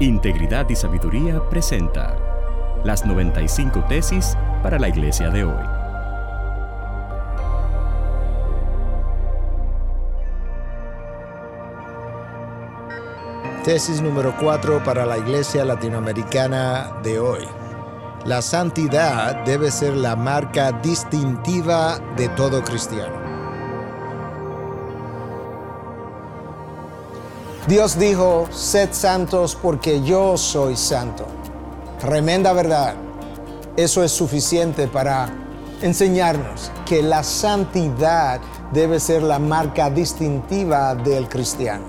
Integridad y Sabiduría presenta las 95 tesis para la iglesia de hoy. Tesis número 4 para la iglesia latinoamericana de hoy. La santidad debe ser la marca distintiva de todo cristiano. Dios dijo, sed santos porque yo soy santo. Tremenda verdad. Eso es suficiente para enseñarnos que la santidad debe ser la marca distintiva del cristiano.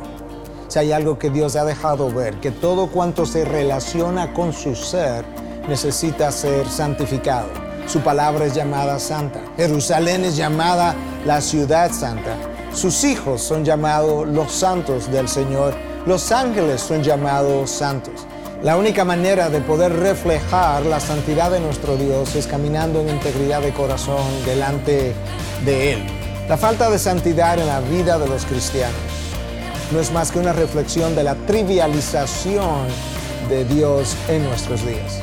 Si hay algo que Dios ha dejado ver, que todo cuanto se relaciona con su ser necesita ser santificado. Su palabra es llamada santa. Jerusalén es llamada la ciudad santa. Sus hijos son llamados los santos del Señor. Los ángeles son llamados santos. La única manera de poder reflejar la santidad de nuestro Dios es caminando en integridad de corazón delante de Él. La falta de santidad en la vida de los cristianos no es más que una reflexión de la trivialización de Dios en nuestros días.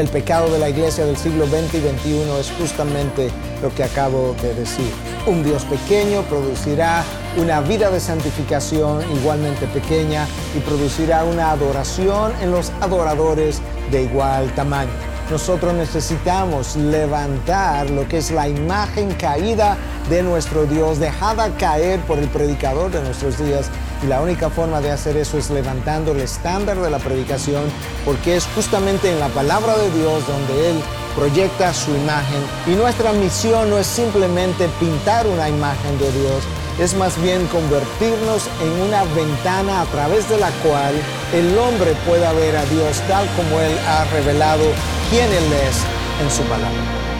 El pecado de la iglesia del siglo XX y XXI es justamente lo que acabo de decir. Un Dios pequeño producirá una vida de santificación igualmente pequeña y producirá una adoración en los adoradores de igual tamaño. Nosotros necesitamos levantar lo que es la imagen caída de nuestro Dios, dejada caer por el predicador de nuestros días. Y la única forma de hacer eso es levantando el estándar de la predicación, porque es justamente en la palabra de Dios donde Él proyecta su imagen. Y nuestra misión no es simplemente pintar una imagen de Dios, es más bien convertirnos en una ventana a través de la cual el hombre pueda ver a Dios tal como Él ha revelado quién Él es en su palabra.